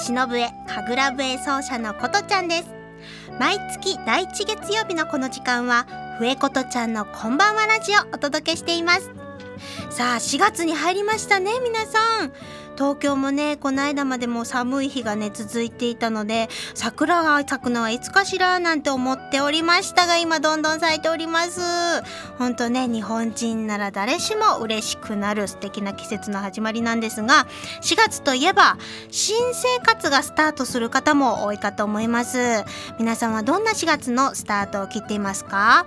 忍笛神楽笛奏者のことちゃんです。毎月第1月曜日のこの時間は笛ことちゃんのこんばんはラジオお届けしています。さあ4月に入りましたね皆さん。東京もねこの間までも寒い日がね続いていたので桜が咲くのはいつかしらなんて思っておりましたが今どんどん咲いております。本当ね日本人なら誰しも嬉しくなる素敵な季節の始まりなんですが4月といえば新生活がスタートする方も多いかと思います。皆さんはどんな4月のスタートを切っていますか？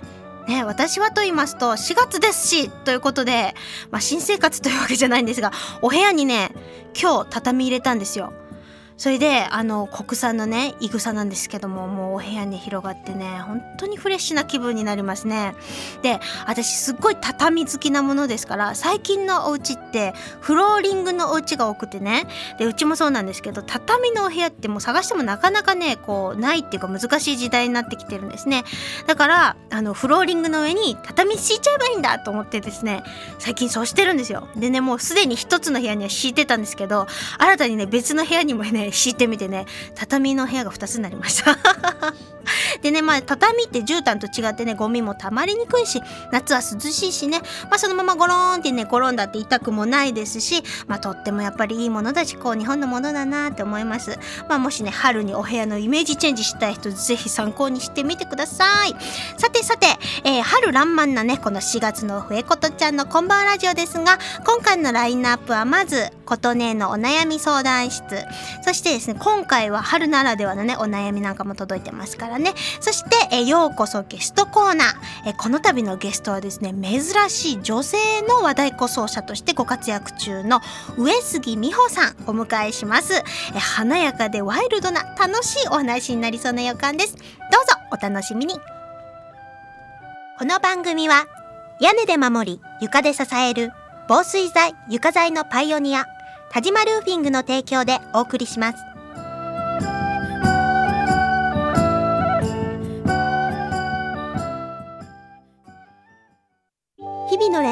ね、私はと言いますと4月ですしということで、まあ、新生活というわけじゃないんですがお部屋にね今日畳み入れたんですよ。それであの国産のねいぐさなんですけどももうお部屋に広がってね本当にフレッシュな気分になりますね。で私すっごい畳好きなものですから最近のお家ってフローリングのお家が多くてねでうちもそうなんですけど畳のお部屋ってもう探してもなかなかねこうないっていうか難しい時代になってきてるんですね。だからあのフローリングの上に畳敷いちゃえばいいんだと思ってですね最近そうしてるんですよ。でねもうすでに一つの部屋には敷いてたんですけど新たにね別の部屋にもね敷いてみてね畳の部屋が2つになりました。でねまあ畳って絨毯と違ってねゴミもたまりにくいし夏は涼しいしね。まあそのままゴローンってね転んだって痛くもないですしまあとってもやっぱりいいものだしこう日本のものだなって思います。まあもしね春にお部屋のイメージチェンジしたい人ぜひ参考にしてみてください。さてさて、えー、春爛漫なねこの4月の笛ことちゃんのこんばんはラジオですが今回のラインナップはまず琴音のお悩み相談室。そしてですね今回は春ならではのねお悩みなんかも届いてますからね。そしてえようこそゲストコーナー。えこの度のゲストはですね珍しい女性の和太鼓奏者としてご活躍中の上杉美穂さんお迎えします。え華やかでワイルドな楽しいお話になりそうな予感です。どうぞお楽しみに。この番組は屋根で守り床で支える防水材床材のパイオニア田島ルーフィングの提供でお送りします。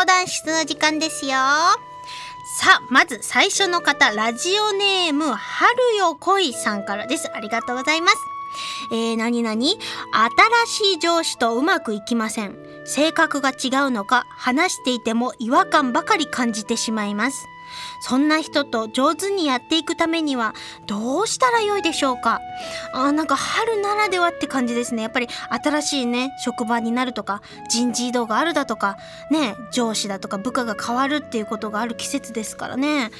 相談室の時間ですよ。さあまず最初の方ラジオネーム春よ恋さんからです。ありがとうございます。えー、何々？新しい上司とうまくいきません。性格が違うのか話していても違和感ばかり感じてしまいます。そんな人と上手にやっていくためにはどうしたらよいでしょうか？あなんか春ならではって感じですね。やっぱり新しいね職場になるとか人事異動があるだとかね上司だとか部下が変わるっていうことがある季節ですからね。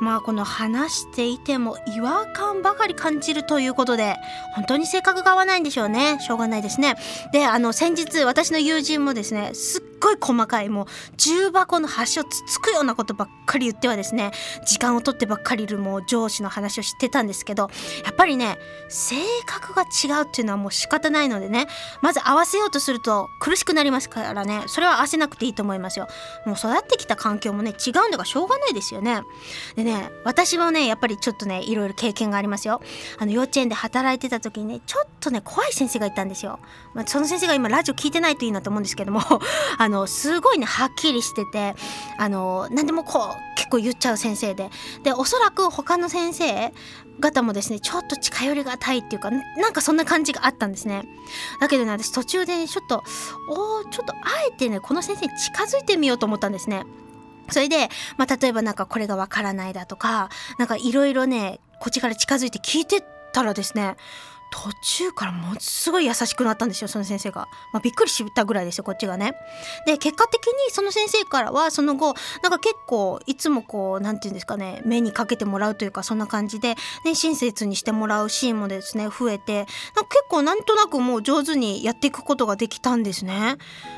まあこの話していても違和感ばかり感じるということで本当に性格が合わないんでしょうね。しょうがないですね。であの先日私の友人もですねすっごい細かいもう重箱の端をつつくようなことばっかり言ってはですね時間をとってばっかりいるもう上司の話をしてたんですけどやっぱりね性格が違うっていうのはもう仕方ないのでねまず合わせようとすると苦しくなりますからねそれは合わせなくていいと思いますよ。もう育ってきた環境もね違うのがしょうがないですよね。でね私もねやっぱりちょっとねいろいろ経験がありますよ。あの幼稚園で働いてた時にねちょっとね怖い先生がいたんですよ、まあ、その先生が今ラジオ聞いてないといいなと思うんですけども あののすごいねはっきりしててあの何でもこう結構言っちゃう先生で。でおそらく他の先生方もですねちょっと近寄りがたいっていうかなんかそんな感じがあったんですね。だけどね私途中でねちょっとおちょっとあえてねこの先生に近づいてみようと思ったんですね。それで、まあ、例えばなんかこれがわからないだとかなんかいろいろねこっちから近づいて聞いてたらですね途中からものすごい優しくなったんですよその先生が、まあ、びっくりしたぐらいですよこっちがね。で結果的にその先生からはその後なんか結構いつもこう何て言うんですかね目にかけてもらうというかそんな感じで、ね、親切にしてもらうシーンもですね増えてなんか結構なんとなくもう上手にやっていくことができたんですね。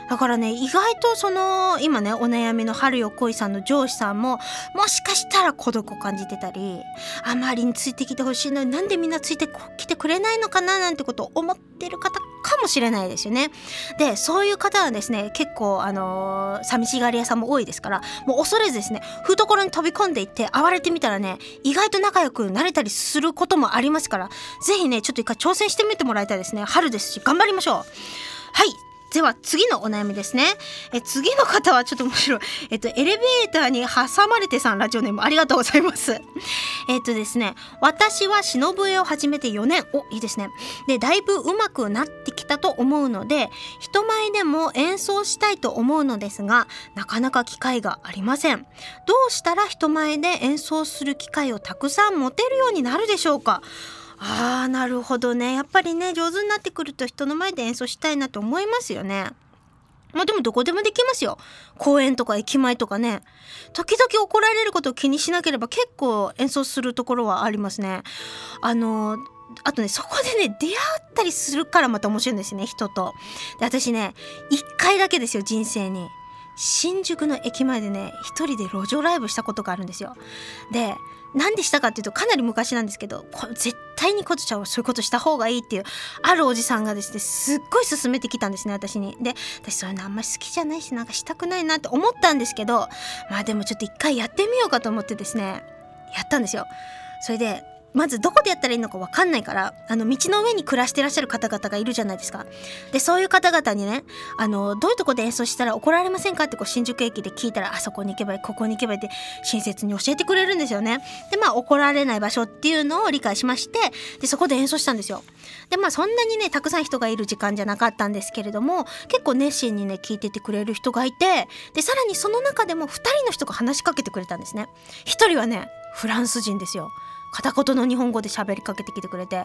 だからね意外とその今ねお悩みの春よ恋さんの上司さんももしかしたら孤独を感じてたりあまりについてきてほしいのになんでみんなついてきてくれないののかななんてことを思ってる方かもしれないですよね。でそういう方はですね結構あのー、寂しがり屋さんも多いですからもう恐れずですね懐に飛び込んでいって暴れてみたらね意外と仲良くなれたりすることもありますから是非ねちょっと一回挑戦してみてもらいたいですね。春ですし頑張りましょう。はい。では次のお悩みですね。え次の方はちょっと面白い。えっと、エレベーターに挟まれてさんラジオネームありがとうございます。えっとですね、私は忍を始めて4年。お、いいですね。で、だいぶ上手くなってきたと思うので、人前でも演奏したいと思うのですが、なかなか機会がありません。どうしたら人前で演奏する機会をたくさん持てるようになるでしょうか？あーなるほどねやっぱりね上手になってくると人の前で演奏したいなと思いますよね。まあでもどこでもできますよ。公園とか駅前とかね。時々怒られることを気にしなければ結構演奏するところはありますね。あのあとねそこでね出会ったりするからまた面白いんですね人と。で私ね一回だけですよ人生に。新宿の駅前でね一人で路上ライブしたことがあるんですよ。で何でしたかっていうとかなり昔なんですけどこ絶対にコトちゃんはそういうことした方がいいっていうあるおじさんがですねすっごい勧めてきたんですね私に。で私そういうのあんまり好きじゃないしなんかしたくないなって思ったんですけどまあでもちょっと一回やってみようかと思ってですねやったんですよ。それでまずどこでやったらいいのか分かんないからあの道の上に暮らしてらっしゃる方々がいるじゃないですか。でそういう方々にねあのどういうとこで演奏したら怒られませんかってこう新宿駅で聞いたらあそこに行けばいいここに行けばいいって親切に教えてくれるんですよね。でまあ怒られない場所っていうのを理解しましてでそこで演奏したんですよ。でまあそんなにねたくさん人がいる時間じゃなかったんですけれども結構熱心にね聞いててくれる人がいてでさらにその中でも2人の人が話しかけてくれたんですね。1人はねフランス人ですよ。片言の日本語で喋りかけてきてくれて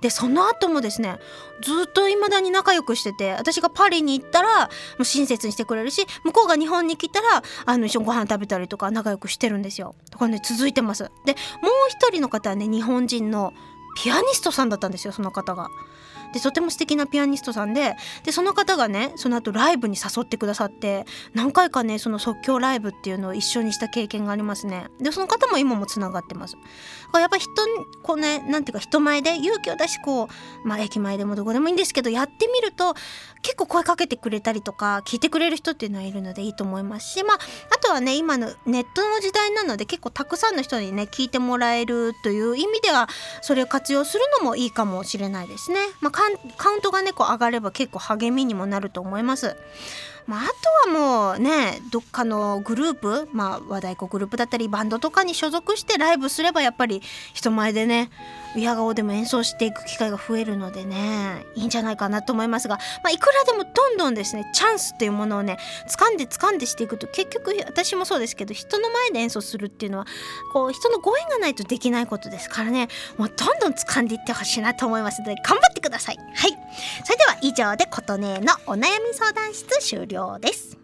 でその後もですねずっと未だに仲良くしてて私がパリに行ったらもう親切にしてくれるし向こうが日本に来たらあの一緒にご飯食べたりとか仲良くしてるんですよ。だからね続いてます。でもう一人の方はね日本人のピアニストさんだったんですよその方が。でとても素敵なピアニストさんででその方がねその後ライブに誘ってくださって何回かねその即興ライブっていうのを一緒にした経験がありますねでその方も今もつながってますやっぱ人こうねなんていうか人前で勇気を出しこうまあ駅前でもどこでもいいんですけどやってみると結構声かけてくれたりとか聞いてくれる人っていうのはいるのでいいと思いますしまああとはね今のネットの時代なので結構たくさんの人にね聞いてもらえるという意味ではそれを活用するのもいいかもしれないですね。まあカウントがねこう上がれば結構励みにもなると思います。まあ、あとはもうねどっかのグループ、まあ、和太鼓グループだったりバンドとかに所属してライブすればやっぱり人前でね親顔でも演奏していく機会が増えるのでねいいんじゃないかなと思いますが、まあ、いくらでもどんどんですねチャンスっていうものをね掴んで掴んでしていくと結局私もそうですけど人の前で演奏するっていうのはこう人のご縁がないとできないことですからね。もうどんどん掴んでいってほしいなと思いますので頑張ってください。はい。それでは以上で琴音のお悩み相談室終了。です。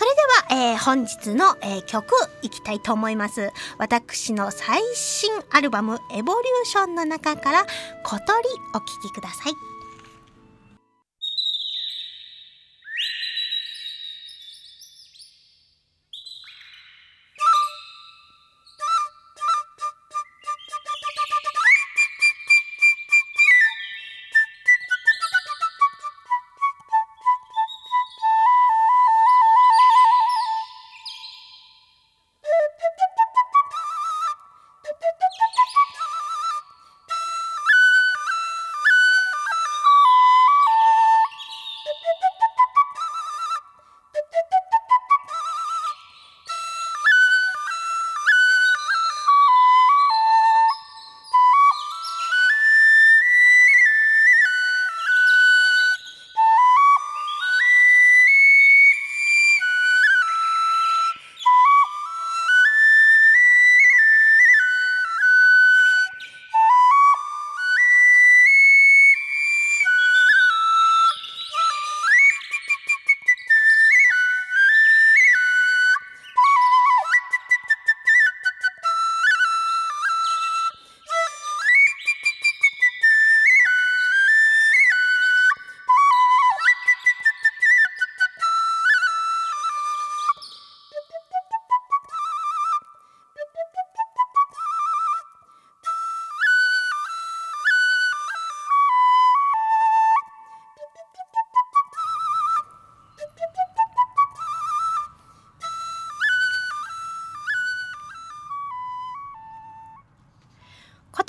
それでは、えー、本日の、えー、曲いきたいと思います。私の最新アルバムエボリューションの中から小鳥お聴きください。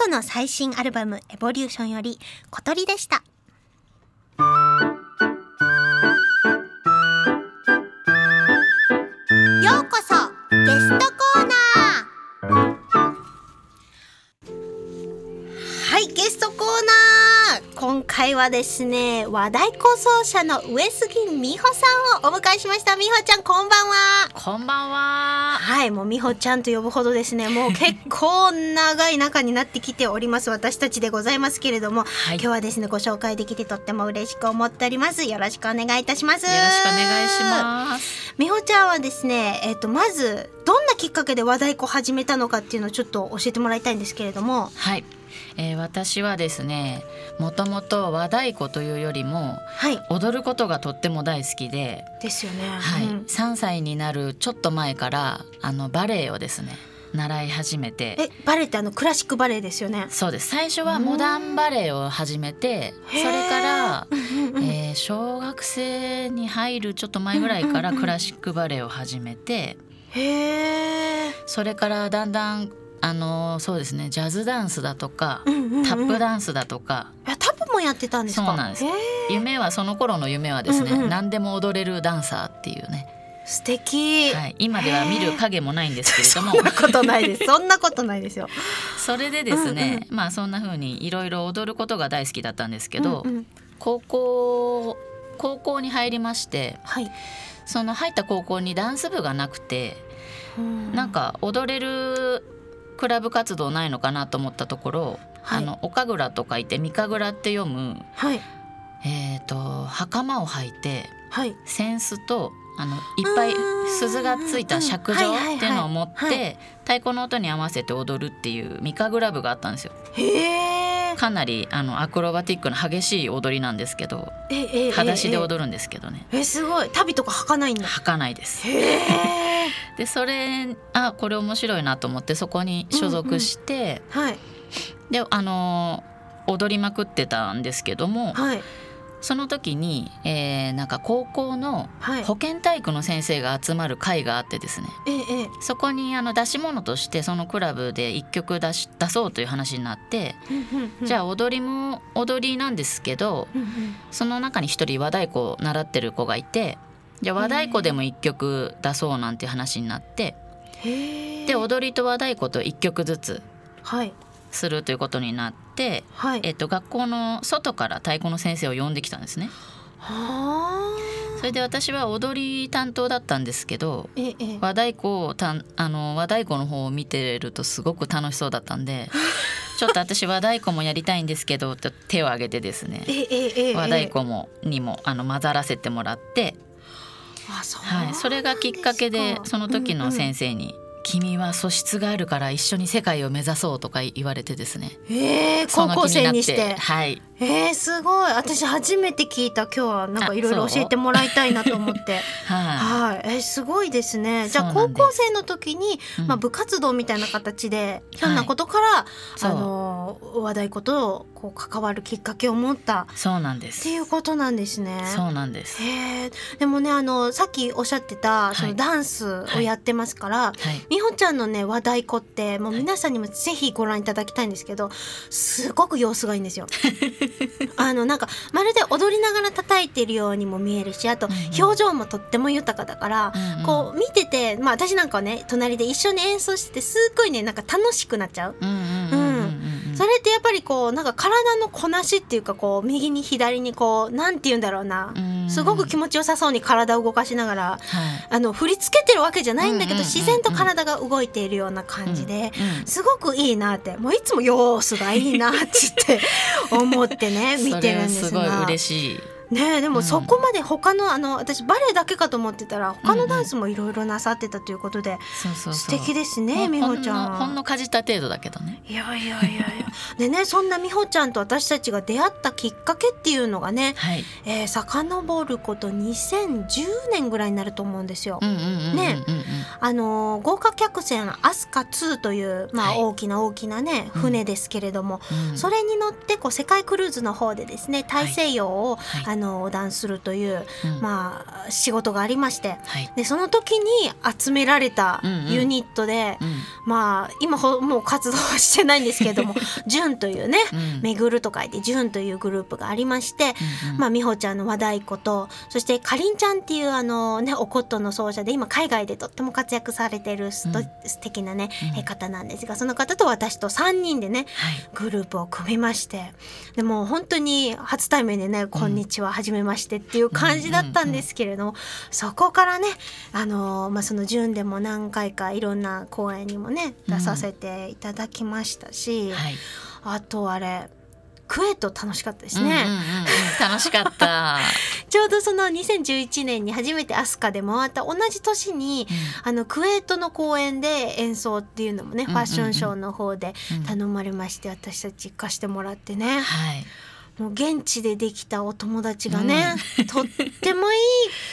との最新アルバムエボリューションより小鳥でした。はですね和太鼓奏者の上杉美穂さんをお迎えしました美穂ちゃんこんばんはこんばんは。はいもう美穂ちゃんと呼ぶほどですね もう結構長い仲になってきております私たちでございますけれども、はい。今日はですねご紹介できてとっても嬉しく思っておりますよろしくお願いいたしますよろしくお願いします。美穂ちゃんはですねえっ、とまずどんなきっかけで和太鼓を始めたのかっていうのをちょっと教えてもらいたいんですけれどもはい。えー私はですね、もともと和太鼓というよりもはい。踊ることがとっても大好きで、ですよね。はい。うん。3歳になるちょっと前からあのバレエをですね習い始めて。えバレエってあのクラシックバレエですよね。そうです。最初はモダンバレエを始めてそれから、えー小学生に入るちょっと前ぐらいからクラシックバレエを始めて。へえそれからだんだんあのそうですねジャズダンスだとかうんうんうん。タップダンスだとか。いやタップもやってたんですか？そうなんです。夢はその頃の夢はですね、うんうん何でも踊れるダンサーっていうね、素敵、はい、今では見る影もないんですけれども。そんなことないです。そんなことないですよ。それでですね、まあそんな風にいろいろ踊ることが大好きだったんですけど、うんうん。高校高校に入りましてはい、その入った高校にダンス部がなくて、うん。なんか踊れるクラブ活動ないのかなと思ったところ、はい。あの岡倉と書いて三神楽って読むはい。えー、と袴を履いてはい。扇子とあのいっぱい鈴がついた尺状っていうのを持って太鼓の音に合わせて踊るっていうミカグラブがあったんですよ。へえかなりあのアクロバティックな激しい踊りなんですけどえええ裸足でる踊るんですけどね。えすごい。旅とか履かないんだ。履かないです。でそれあこれ面白いなと思ってそこに所属して、はい。であの踊りまくってたんですけどもはいその時に、えーなんか高校のはい。保健体育の先生が集まる会があってですね。ええええ。そこにあの出し物としてそのクラブで一曲出し出そうという話になって、じゃああ踊りも踊りなんですけどその中に一人和太鼓を習ってる子がいてじゃあ和太鼓でも一曲出そうなんて話になってで踊りと和太鼓と一曲ずつはいするということになって、はい。えっと、学校の外から太鼓の先生を呼んできたんですね。はそれで私は踊り担当だったんですけどええ。え和太鼓をたんあの和太鼓の方を見てるとすごく楽しそうだったんで ちょっと私和太鼓もやりたいんですけどと手を挙げてですねえ和太鼓もにもあの混ざらせてもらって、はい、それがきっかけでその時の先生に「君は素質があるから一緒に世界を目指そう」とか言われてですね。生ええそ高校の気になって。生にして。はいえー、すごい。私初めて聞いた。今日はなんかあいろいろ教えてもらいたいなと思って。ははい、えーすごいですね。じゃあ高校生の時に、うんまあ、部活動みたいな形でひょんなことから、そう。あの和太鼓とこう関わるきっかけを持った。いそうなんでってすいうことなんですね。そうなんです。でもねあのさっきおっしゃってたそはい。のダンスをやってますから、はい。美穂ちゃんのね和太鼓ってもう皆さんにもぜひご覧いただきたいんですけどすごく様子がいいんですよ。あのなんかまるで踊りながら叩いてるようにも見えるしあと表情もとっても豊かだから、うんうん。こう見ててまあ私なんかはね隣で一緒に演奏しててすっごいねなんか楽しくなっちゃう。うんうんうんそれってやっぱりこうなんか体のこなしっていうかこう右に左にこうなんて言うんだろうな、うん。すごく気持ちよさそうに体を動かしながらはい。あの振り付けてるわけじゃないんだけど、自然と体が動いているような感じで、うんすごくいいなって。もういつも様子がいいなって思ってね 見てるんですそれはすごいが。嬉しいねえでもうん。そこまで他のあの私バレエだけかと思ってたら他のダンスもいろいろなさってたということで、素敵ですね美穂ちゃん。ほんのかじった程度だけどね。いやいやいやいやでねそんな美穂ちゃんと私たちが出会ったきっかけっていうのがね、はい。えー、遡ること2010年ぐらいになると思うんですよ。うんあの豪華客船アスカ2という、まあ、はい。大きな大きなね、うん。船ですけれども、うん。それに乗ってこう世界クルーズの方でですね大西洋を、はい。あの横断するという、うん。まあ、仕事がありましてはい。でその時に集められたうんうん。ユニットで、うん。まあ今ほもう活動はしてないんですけれども「純」というねうん「めぐる」と書いて「純」というグループがありまして、うんうん。まあ、美穂ちゃんの和太鼓とそしてかりんちゃんっていうあの、ね、お琴の奏者で今海外でとっても活躍されてるすと、うん。素敵なね、うん。え方なんですがその方と私と3人でねはい。グループを組みましてでもう本当に初対面でね「こんにちははじめまして」っていう感じだったんですけれども、そこからねあの、まあ、その純でも何回かいろんな公演にもねうん。出させていただきましたし、はい。あとあれクエット楽しかったですね。うんうんうんうん楽しかった。ちょうどその2011年に初めて飛鳥で回った同じ年にあのクウェートの公演で演奏っていうのもね、うんうんファッションショーの方でうん頼まれまして私たち行かしてもらってねはい。もう現地でできたお友達がね、とってもいい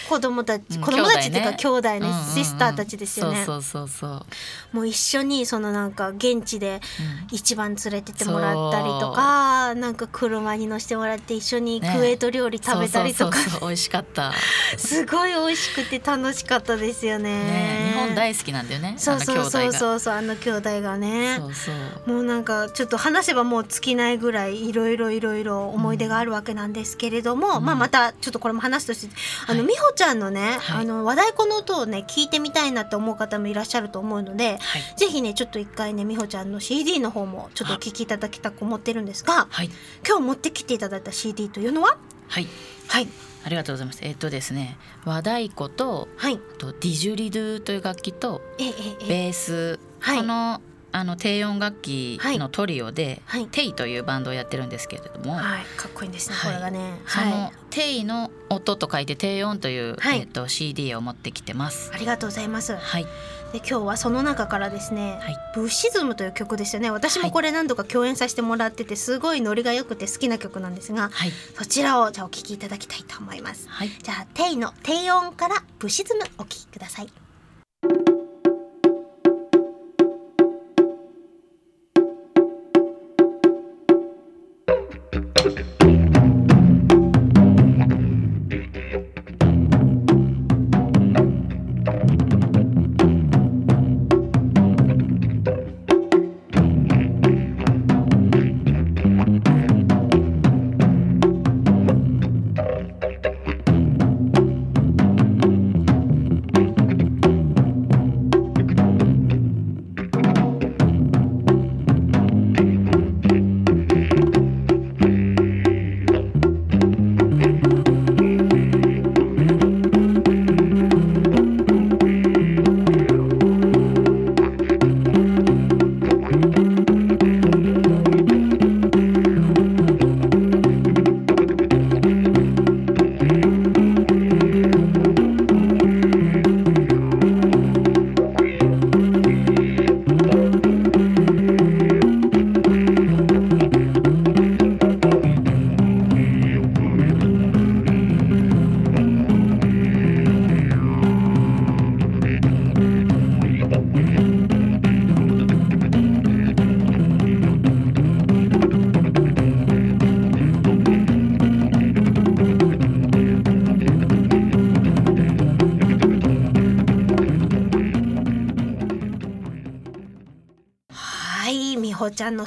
子供たち、うん子供たちっていうか兄弟ね、うんうんうんシスターたちですよねそうそうそう。もう一緒にそのなんか現地でうん一番連れてってもらったりとかなんか車に乗せてもらって一緒にクウェート料理食べたりとか、そうそう美味しかった。すごい美味しくて楽しかったですよね。ね、日本大好きなんだよね。そうそうそう。そうそうあの兄弟がねそうそう。もうなんかちょっと話せばもう尽きないぐらいいろいろいろいろ思い出があるわけなんですけれども、うん。まあまたちょっとこれも話すとしてあの、はい。美穂ちゃんのね、はい。あの和太鼓の音をね聞いてみたいなって思う方もいらっしゃると思うのではい。ぜひねちょっと一回ね美穂ちゃんの CD の方もちょっとお聞きいただきたく思ってるんですがはい。今日持ってきていただいた CD というのは？はい。はい。ありがとうございます。えっとですね、和太鼓とはい。あとディジュリドゥという楽器とええええ。ベース、はい。このあの低音楽器のトリオで、はい。テイというバンドをやってるんですけれども、はい。かっこいいんですね、はい。これがね。そはい。のテイの音と書いて低音という、はい。えっと CD を持ってきてます。ありがとうございます。はい。で今日はその中からですね、はい。ブッシズムという曲ですよね。私もこれ何度か共演させてもらっててすごいノリが良くて好きな曲なんですがはい。そちらをじゃあお聴きいただきたいと思います。はい。じゃあテイの低音からブッシズムお聴きください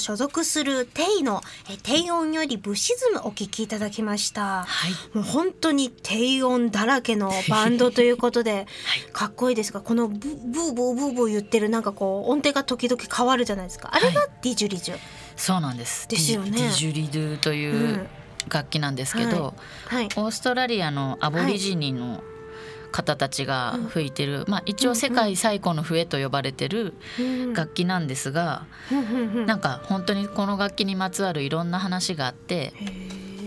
所属するテイのえ低音よりブッシズムお聴きいただきました。はい。もう本当に低音だらけの バンドということでかっこいいですがこのブブーブーブーブー言ってるなんかこう音程が時々変わるじゃないですか。あれがディジュリジュ、そうなんです。ですよね。ディディジュリドゥという楽器なんですけど、はい。オーストラリアのアボリジニの方たちが吹いてる、まあ一応世界最古の笛と呼ばれてるうん。楽器なんですが、うなんか本当にこの楽器にまつわるいろんな話があって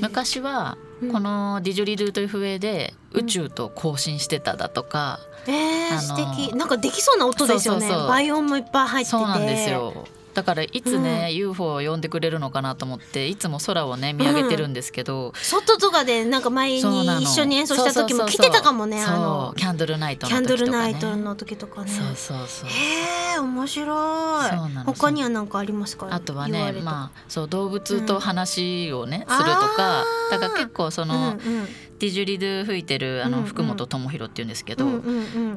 昔はうん。このディジュリドゥという笛で宇宙と交信してただとか、えー、素敵。なんかできそうな音ですよね。そうそうそう。倍音もいっぱい入ってて。そうなんですよだからいつね、UFO を呼んでくれるのかなと思っていつも空をね見上げてるんですけど、外とかでなんか前に一緒に演奏した時も来てたかもねあの。キャンドルナイトのキャンドルナイ時とかねトの時とかね。そうそうそうへえ面白い。他には何かありますか？あとはねまあそう動物と話をね、うんするとかだから結構その、うんうんディジュリドゥ吹いてるあの福本智弘っていうんですけど、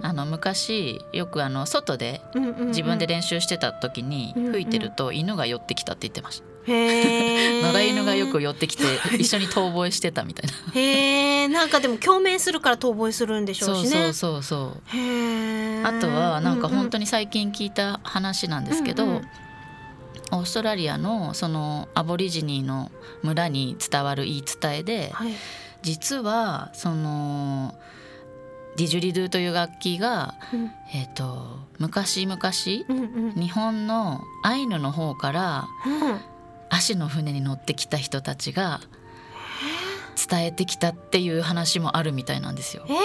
あの昔よくあの外で自分で練習してた時に吹いてると犬が寄ってきたって言ってました、野良犬がよく寄ってきて 一緒に遠吠えしてたみたいな。へえなんかでも共鳴するから遠吠えするんでしょそううしね。そうそうそうあとはなんか本当にに最近聞いた話なんですけど、うんうん。オーストラリアのそのアボリジニーの村に伝わる言い伝えではい実はそのディジュリドゥという楽器が、うん。えー、と昔々うんうん。日本のアイヌの方からうん。足の船に乗ってきた人たちが伝えてきたっていう話もあるみたいなんですよ。えー、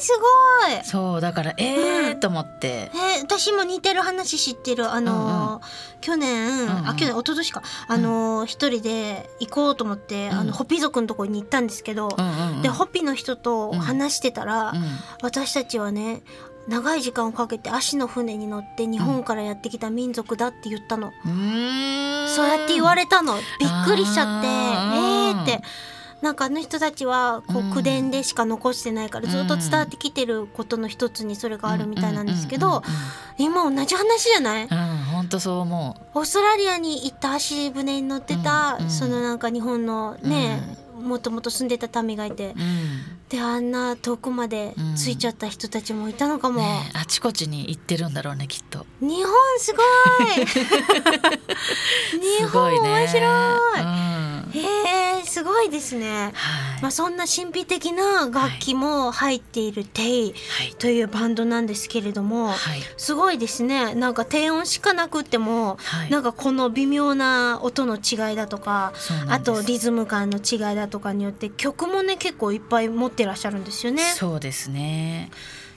すごい。そうだからえー、うんと思って。えー、私も似てる話知ってる。あのー去年、うんうん。あ去年一昨年か。あのー一人で行こうと思って、うん。あのホピ族のところに行ったんですけど、うんうんうん。でホピの人と話してたら、うん。私たちはね長い時間をかけて足の船に乗って日本からやってきた民族だって言ったの、うーん。そうやって言われたの。びっくりしちゃってえーってなんかあの人たちはこうんう口伝でしか残してないからずっと伝わってきてることの一つにそれがあるみたいなんですけどうんうんうん今同じ話じゃない？うんうん本当そう思オーストラリアに行った足船に乗ってた、うんうん。そのなんか日本のね、もともと住んでた民がいてう。うん。であんな遠くまで着いちゃった人たちもいたのかも。ねえあちこちに行ってるんだろうねきっと。日本すごい。日。本面白い、うんへえすごいですね。はいまあそんな神秘的な楽器も入っているテイはいというバンドなんですけれども、はいすごいですね。なんか低音しかなくっても、はいなんかこの微妙な音の違いだとか、あとリズム感の違いだとかによって曲もね結構いっぱい持ってらっしゃるんですよね。そうですね。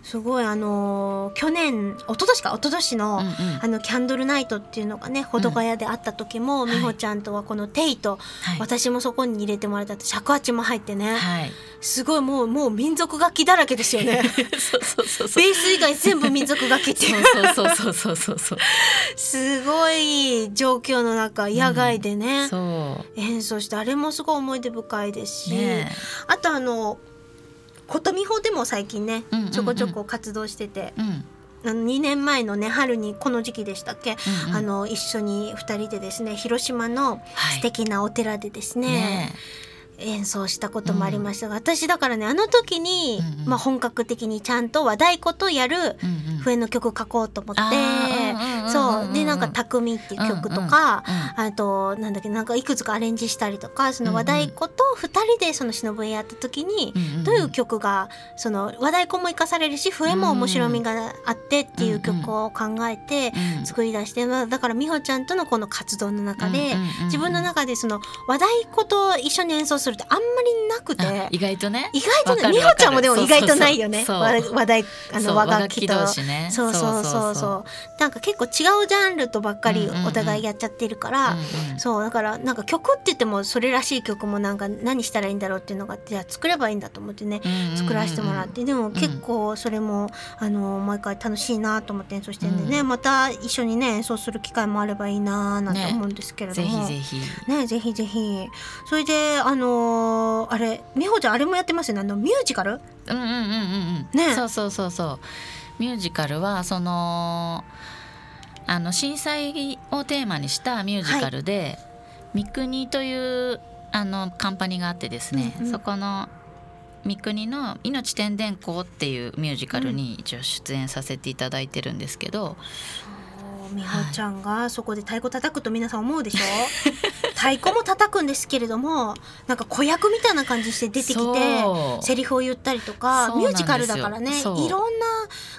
すごいあのー去年一昨年か一昨年の、うんうん。あのキャンドルナイトっていうのがね保土ヶ谷であった時も、ん美穂ちゃんとはこのテイと、はい。私もそこに入れてもらった尺八も入ってね、はい。すごいもうもう民族楽器だらけですよね。そうそうそうそう。ベース以外全部民族楽器っていう。そうそうそうそうそうすごい状況の中野外でね、そう。演奏してあれもすごい思い出深いですし、ねあとあの琴美穂でも最近ね、うんうんうん。ちょこちょこ活動してて。え。うん。あの2年前のね春にこの時期でしたっけ、うんうん。あの一緒に2人でですね広島のはい。素敵なお寺でですね、ね演奏したこともありましたが、私だからねあの時に、まあ、本格的にちゃんと和太鼓とやる。笛の曲書こうと思って、そう。でなんか「匠」っていう曲とか、あとなんだっけなんかいくつかアレンジしたりとかその和太鼓と2人でその忍笛やった時に、どういう曲がその和太鼓も生かされるし笛も面白みがあってっていう曲を考えてうん作り出して、まあ、だから美穂ちゃんとのこの活動の中で、自分の中でその和太鼓と一緒に演奏するってあんまりなくて。あ意外とね。意外とね美穂ちゃんもでも意外とないよね。そう。和和太あの和楽器と。そうそうそうそう。なんか結構違うジャンルとばっかりお互いやっちゃってるから、そうだからなんか曲って言ってもそれらしい曲もなんか何したらいいんだろうっていうのがじゃあ作ればいいんだと思ってね作らせてもらって。でも結構それもあの毎回楽しいなと思って演奏してるんでね、うまた一緒にね演奏する機会もあればいいななんて思うんですけれどぜも。ひぜひ。ねぜひぜひ。それであのーあれ美穂ちゃんあれもやってますよね？あのミュージカル？うんうんうんうんうん。ね。そうそうそうそう。ミュージカルはそのあの震災をテーマにしたミュージカルで、三国というあのカンパニーがあってですね、うんうん。そこの三国の「命天伝公」っていうミュージカルに一応出演させていただいてるんですけど、美穂ちゃんがそこで太鼓叩くと皆さん思うでしょ？太鼓も叩くんですけれどもなんか子役みたいな感じして出てきてセリフを言ったりとかミュージカルだからねいろんな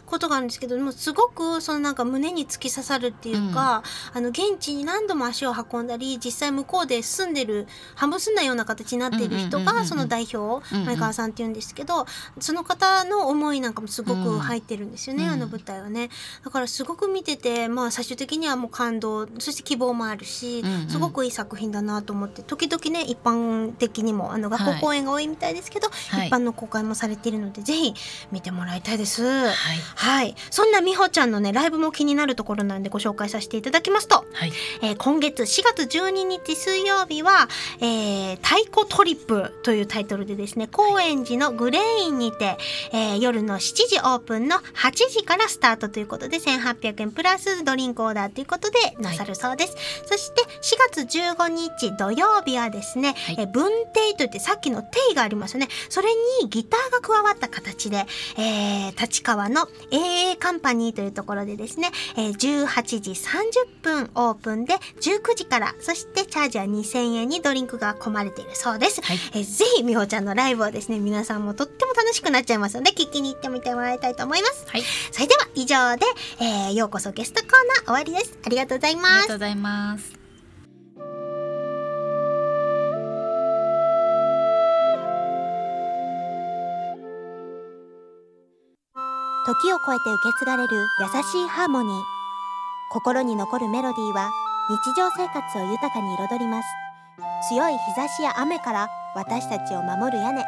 ことがあるんですけどもすごくそのなんか胸に突き刺さるっていうか、あの現地に何度も足を運んだり実際向こうで住んでる半分住んだような形になっている人うんうんうんうんうん。がその代表うんうん。前川さんっていうんですけどその方の思いなんかもすごく入ってるんですよね、うん。あの舞台はね。だからすごく見ててまあ最終的にはもう感動そして希望もあるし、うんうん。すごくいい作品だなと思って時々ね一般的にもあの学校公演が多いみたいですけど、はい。一般の公開もされているのでぜひ見てもらいたいです。はい、はい。そんな美穂ちゃんのねライブも気になるところなんでご紹介させていただきますと、はい。えー今月4月12日水曜日は、えー太鼓トリップというタイトルでですね高円寺のグレインにて、えー夜の7時オープンの8時からスタートということで1800円プラスドリンクオーダーということでなさるそうです、そして4月15日土曜日はですね、はい。えー文定といってさっきの定がありますよね。それにギターが加わった形で、えー立川の AA カンパニーというところでですね、えー18時30分オープンで19時からそしてチャージは2000円にドリンクが込まれているそうです、はい。えーぜひみほちゃんのライブをですね皆さんもとっても楽しくなっちゃいますので聞きに行ってみてもらいたいと思います。はい。それでは以上で、えーようこそゲストコーナー終わりです。ありがとうございありますがとうございます。時を超えて受け継がれる優しいハーモニー。心に残るメロディーは日常生活を豊かに彩ります。強い日差しや雨から私たちを守る屋根。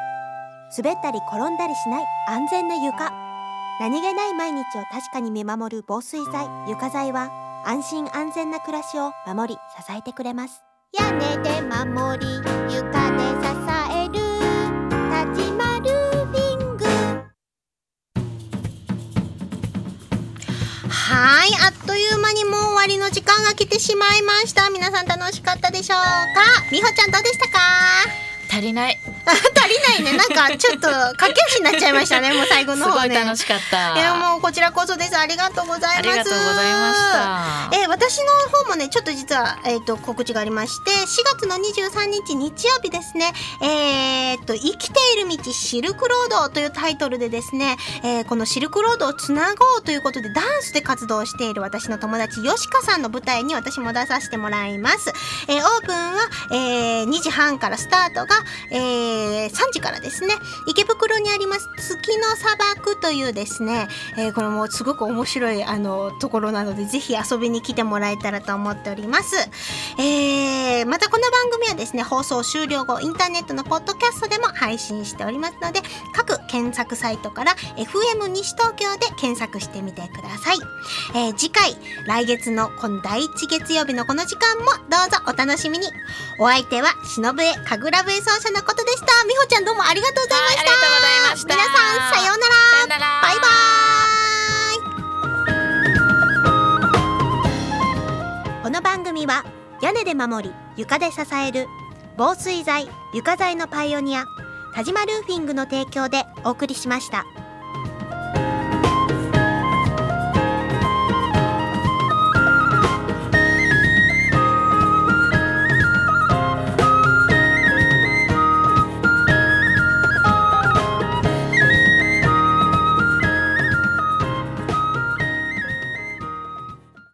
滑ったり転んだりしない安全な床何気ない毎日を確かに見守る防水剤床材は安心安全な暮らしを守り支えてくれます。屋根で守り床で支える立ちまルーフィング。はい、あっという間にもう終わりの時間が来てしまいました。皆さん楽しかったでしょうか？みほちゃんどうでしたか？足りない足りないね。なんかちょっと駆け足になっちゃいましたね。もう最後すの方ね。ごい楽しかったいやもうこちらこそです。ありがとうございます。ありがとうございましたえー私の方もねちょっと実は、えー、と告知がありまして4月の23日日曜日ですねえー、と生きている道シルクロードというタイトルでですね、えーこのシルクロードをつなごうということでダンスで活動している私の友達よしかさんの舞台に私も出させてもらいます、えーオープンは、えー2時半からスタートが、えー3時からですね池袋にあります月の砂漠というですね、えーこれもすごく面白いあのところなのでぜひ遊びに来てもらえたらと思っております、えーまたこの番組はですね放送終了後インターネットのポッドキャストでも配信しておりますので各検索サイトから FM 西東京で検索してみてください、えー次回来月のこの第1月曜日のこの時間もどうぞお楽しみに。お相手は忍笛神楽笛奏者のことでした。美穂ちゃんどうもありがとうございました、はいありがとうございました。皆さんさようなら。さよなら。バイバーイ。この番組は屋根で守り床で支える防水材床材のパイオニア田島ルーフィングの提供でお送りしました。